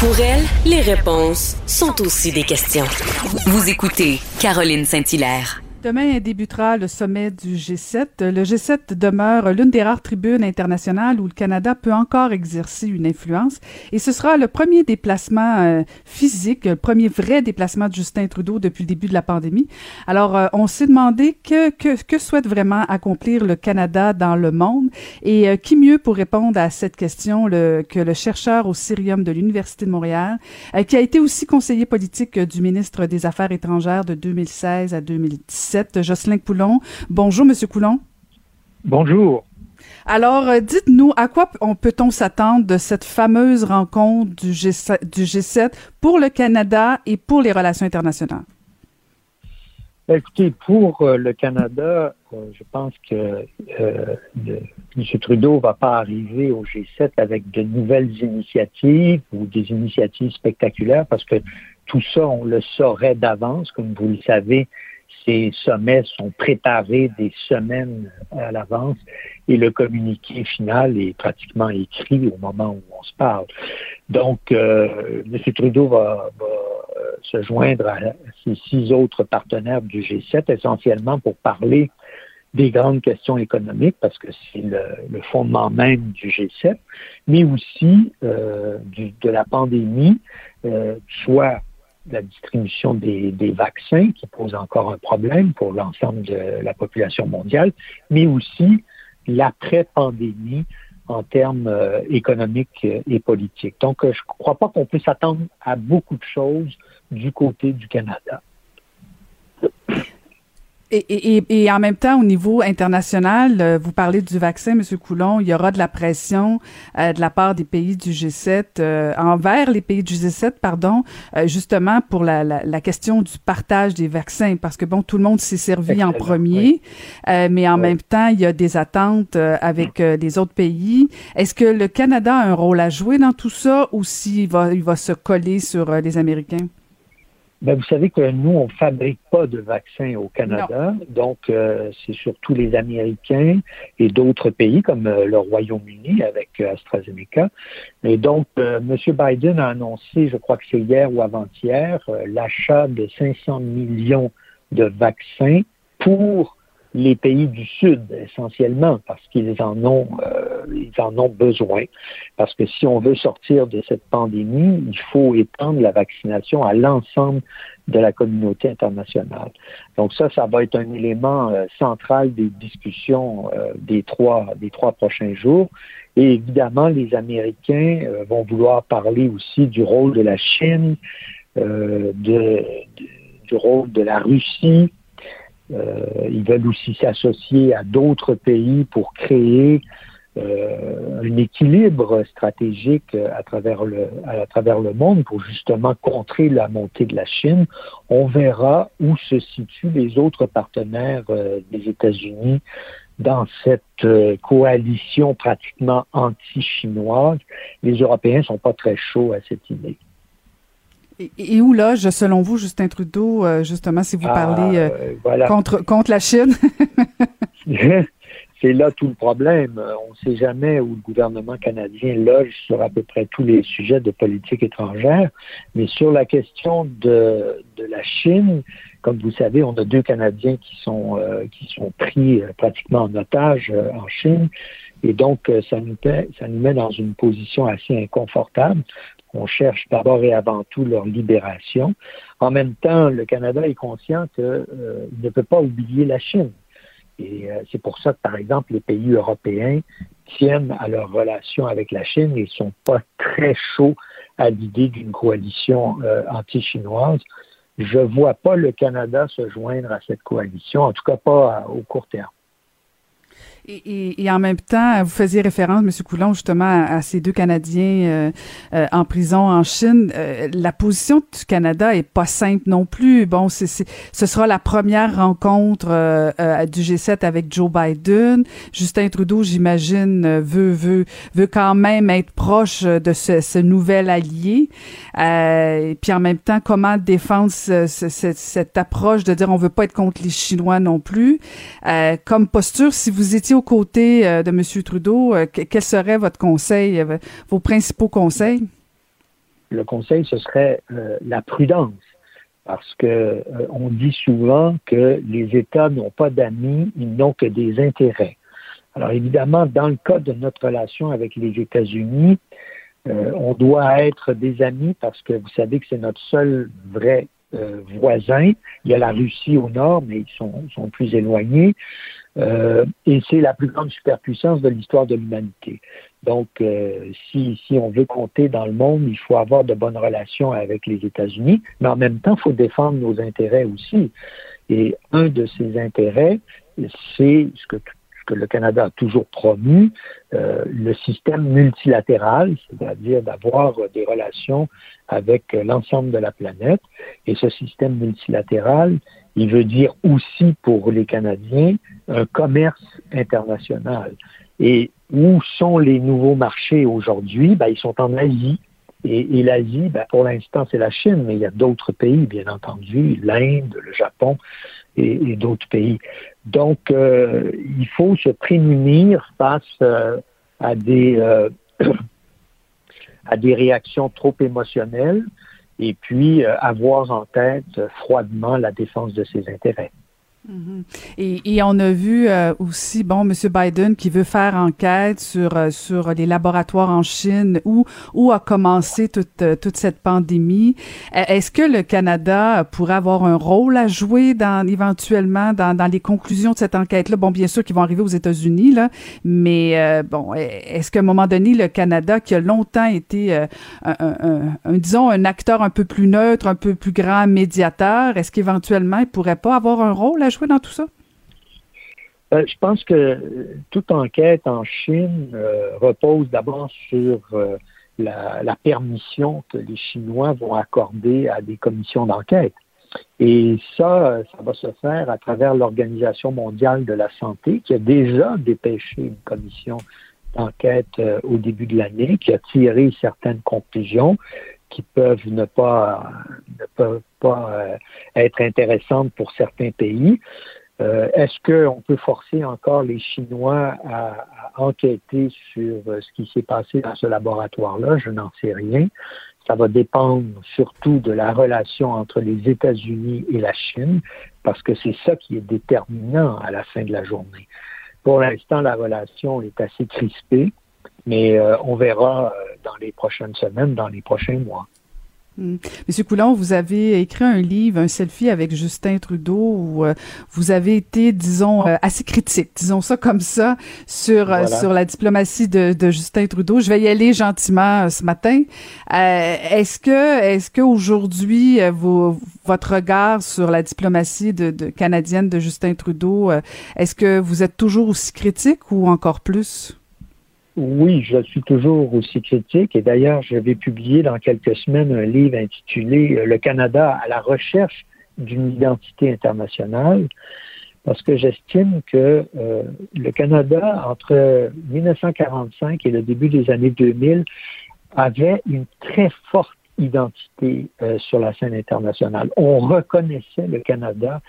Pour elle, les réponses sont aussi des questions. Vous écoutez Caroline Saint-Hilaire. Demain débutera le sommet du G7. Le G7 demeure l'une des rares tribunes internationales où le Canada peut encore exercer une influence et ce sera le premier déplacement euh, physique, le premier vrai déplacement de Justin Trudeau depuis le début de la pandémie. Alors, euh, on s'est demandé que, que, que, souhaite vraiment accomplir le Canada dans le monde et euh, qui mieux pour répondre à cette question que le chercheur au Syrium de l'Université de Montréal, qui a été aussi conseiller politique du ministre des Affaires étrangères de 2016 à 2017 Jocelyn Coulon. Bonjour, Monsieur Coulon. Bonjour. Alors, euh, dites-nous, à quoi peut-on s'attendre de cette fameuse rencontre du G7, pour le Canada et pour les relations internationales? Ben, écoutez, pour euh, le Canada, euh, je pense que M. Trudeau ne va pas arriver au G7 avec de nouvelles initiatives ou des initiatives spectaculaires parce que tout ça, on le saurait d'avance. Comme vous le savez, ces sommets sont préparés des semaines à l'avance et le communiqué final est pratiquement écrit au moment où on se parle. Donc, euh, M. Trudeau va, euh, se joindre à ses six autres partenaires du G7 essentiellement pour parler des grandes questions économiques, parce que c'est le, fondement même du G7, mais aussi euh, de la pandémie, soit la distribution des, vaccins qui pose encore un problème pour l'ensemble de la population mondiale, mais aussi l'après-pandémie en termes euh, économiques et politiques. Donc, euh, je ne crois pas qu'on puisse s'attendre à beaucoup de choses du côté du Canada. Et, et, et, en même temps, au niveau international, euh, vous parlez du vaccin, M. Coulon, il y aura de la pression euh, de la part des pays du G7 euh, envers les pays du G7, pardon, justement pour la, la, la, question du partage des vaccins, parce que bon, tout le monde s'est servi en premier, mais en même temps, il y a des attentes avec les autres pays. Est-ce que le Canada a un rôle à jouer dans tout ça, ou s'il va, il va se coller sur les Américains? Ben, vous savez que nous, on fabrique pas de vaccins au Canada, donc euh, c'est surtout les Américains et d'autres pays comme euh, le Royaume-Uni avec euh, AstraZeneca. Et donc, M. Biden a annoncé, je crois que c'est hier ou avant-hier, l'achat de 500 millions de vaccins pour les pays du Sud essentiellement parce qu'ils en ont euh, ils en ont besoin parce que si on veut sortir de cette pandémie, il faut étendre la vaccination à l'ensemble de la communauté internationale. Donc ça, ça va être un élément euh, central des discussions euh, des trois des trois prochains jours. Et évidemment, les Américains vont vouloir parler aussi du rôle de la Chine, de, du rôle de la Russie, euh, ils veulent aussi s'associer à d'autres pays pour créer euh, un équilibre stratégique à travers le à travers le monde pour justement contrer la montée de la Chine. On verra où se situent les autres partenaires euh, des États-Unis dans cette coalition pratiquement anti-chinoise. Les Européens sont pas très chauds à cette idée. Et, où loge, selon vous, Justin Trudeau, euh, justement, si vous ah, parlez euh, contre, contre la Chine? C'est là tout le problème. On ne sait jamais où le gouvernement canadien loge sur à peu près tous les sujets de politique étrangère, mais sur la question de, de la Chine, comme vous savez, on a deux Canadiens qui sont, euh, qui sont pris pratiquement en otage en Chine. Et donc, ça nous, ça nous met dans une position assez inconfortable on cherche d'abord et avant tout leur libération. En même temps, le Canada est conscient qu'il euh, ne peut pas oublier la Chine. Et euh, c'est pour ça que, par exemple, les pays européens tiennent à leur relation avec la Chine et ne sont pas très chauds à l'idée d'une coalition euh, anti-chinoise. Je ne vois pas le Canada se joindre à cette coalition, en tout cas pas au court terme. Et, et, en même temps, vous faisiez référence, M. Coulon, justement, à, ces deux Canadiens euh, euh, en prison en Chine. Euh, la position du Canada est pas simple non plus. Bon, c'est, ce sera la première rencontre du G7 avec Joe Biden. Justin Trudeau, j'imagine, veut, veut, veut quand même être proche de ce, ce nouvel allié. et puis en même temps, comment défendre ce, cette approche de dire on veut pas être contre les Chinois non plus? comme posture, si vous étiez aux euh, de M. Trudeau, euh, quel serait votre conseil, euh, vos principaux conseils? le conseil, ce serait la prudence. Parce que on dit souvent que les États n'ont pas d'amis, ils n'ont que des intérêts. Alors évidemment, dans le cas de notre relation avec les États-Unis, euh, on doit être des amis parce que vous savez que c'est notre seul vrai euh, voisin. Il y a la Russie au nord, mais ils sont plus éloignés. Euh, et c'est la plus grande superpuissance de l'histoire de l'humanité. Donc, si, si on veut compter dans le monde, il faut avoir de bonnes relations avec les États-Unis, mais en même temps, il faut défendre nos intérêts aussi. Et un de ces intérêts, c'est ce que que le Canada a toujours promu, euh, le système multilatéral, c'est-à-dire d'avoir des relations avec l'ensemble de la planète. Et ce système multilatéral, il veut dire aussi pour les Canadiens un commerce international. Et où sont les nouveaux marchés aujourd'hui? Ben, ils sont en Asie. Et, l'Asie, ben, pour l'instant, c'est la Chine, mais il y a d'autres pays, bien entendu, l'Inde, le Japon et, d'autres pays. Donc, euh, il faut se prémunir face euh, à des euh, à des réactions trop émotionnelles et puis avoir en tête froidement la défense de ses intérêts. Mhm. et, et, on a vu euh, aussi, bon, M. Biden qui veut faire enquête sur euh, sur les laboratoires en Chine où où a commencé toute euh, toute cette pandémie. Est-ce que le Canada pourrait avoir un rôle à jouer dans éventuellement dans, dans les conclusions de cette enquête-là? Bon, bien sûr qu'ils vont arriver aux États-Unis là, mais bon, est-ce qu'à un moment donné le Canada qui a longtemps été un, un, un, disons un acteur un peu plus neutre, un peu plus grand médiateur, est-ce qu'éventuellement il pourrait pas avoir un rôle à jouer dans tout ça? Euh, je pense que toute enquête en Chine euh, repose d'abord sur euh, la, permission que les Chinois vont accorder à des commissions d'enquête. Et ça, ça va se faire à travers l'Organisation mondiale de la santé qui a déjà dépêché une commission d'enquête au début de l'année, qui a tiré certaines conclusions qui peuvent ne pas, ne peuvent pas euh, être intéressantes pour certains pays. Euh, est-ce qu'on peut forcer encore les Chinois à, enquêter sur euh, ce qui s'est passé dans ce laboratoire-là? Je n'en sais rien. Ça va dépendre surtout de la relation entre les États-Unis et la Chine, parce que c'est ça qui est déterminant à la fin de la journée. Pour l'instant, la relation est assez crispée, mais on verra dans les prochaines semaines, dans les prochains mois. Hmm. Monsieur Coulon, vous avez écrit un livre, un selfie avec Justin Trudeau, où euh, vous avez été, disons, euh, assez critique, disons ça comme ça, sur euh, sur la diplomatie de, de, Justin Trudeau. Je vais y aller gentiment ce matin. est-ce que est-ce que aujourd'hui, votre regard sur la diplomatie de, de, canadienne de Justin Trudeau, est-ce que vous êtes toujours aussi critique ou encore plus? Oui, je suis toujours aussi critique et d'ailleurs, je vais publier dans quelques semaines un livre intitulé euh, Le Canada à la recherche d'une identité internationale parce que j'estime que euh, le Canada, entre 1945 et le début des années 2000, avait une très forte identité euh, sur la scène internationale. On reconnaissait le Canada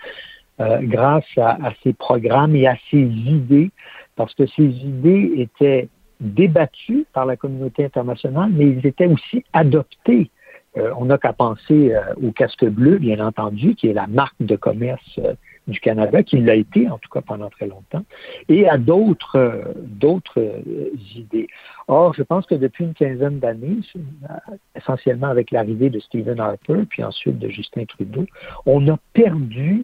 grâce à, à ses programmes et à ses idées, parce que ces idées étaient débattus par la communauté internationale, mais ils étaient aussi adoptés. Euh, on n'a qu'à penser euh, au casque bleu, bien entendu, qui est la marque de commerce euh, du Canada, qui l'a été en tout cas pendant très longtemps, et à d'autres d'autres idées. Or, je pense que depuis une quinzaine d'années, essentiellement avec l'arrivée de Stephen Harper, puis ensuite de Justin Trudeau, on a perdu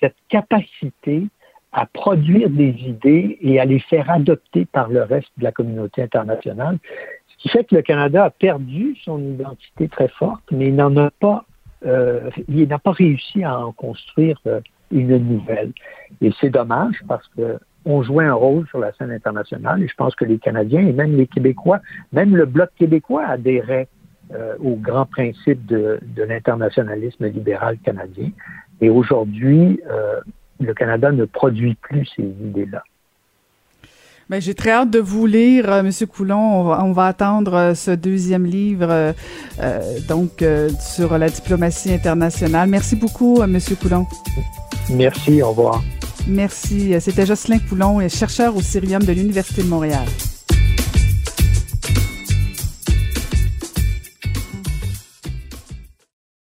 cette capacité à produire des idées et à les faire adopter par le reste de la communauté internationale. Ce qui fait que le Canada a perdu son identité très forte, mais il n'en a pas, euh, il n'a pas réussi à en construire euh, une nouvelle. Et c'est dommage parce que on jouait un rôle sur la scène internationale et je pense que les Canadiens et même les Québécois, même le Bloc québécois adhérait euh, aux grands principes de, de l'internationalisme libéral canadien. Et aujourd'hui, euh, le Canada ne produit plus ces idées-là. Ben, j'ai très hâte de vous lire, euh, Monsieur Coulon. On va, attendre euh, ce deuxième livre, euh, donc sur la diplomatie internationale. Merci beaucoup, Monsieur Coulon. Merci. Au revoir. Merci. C'était Jocelyn Coulon, chercheur au Cirium de l'Université de Montréal.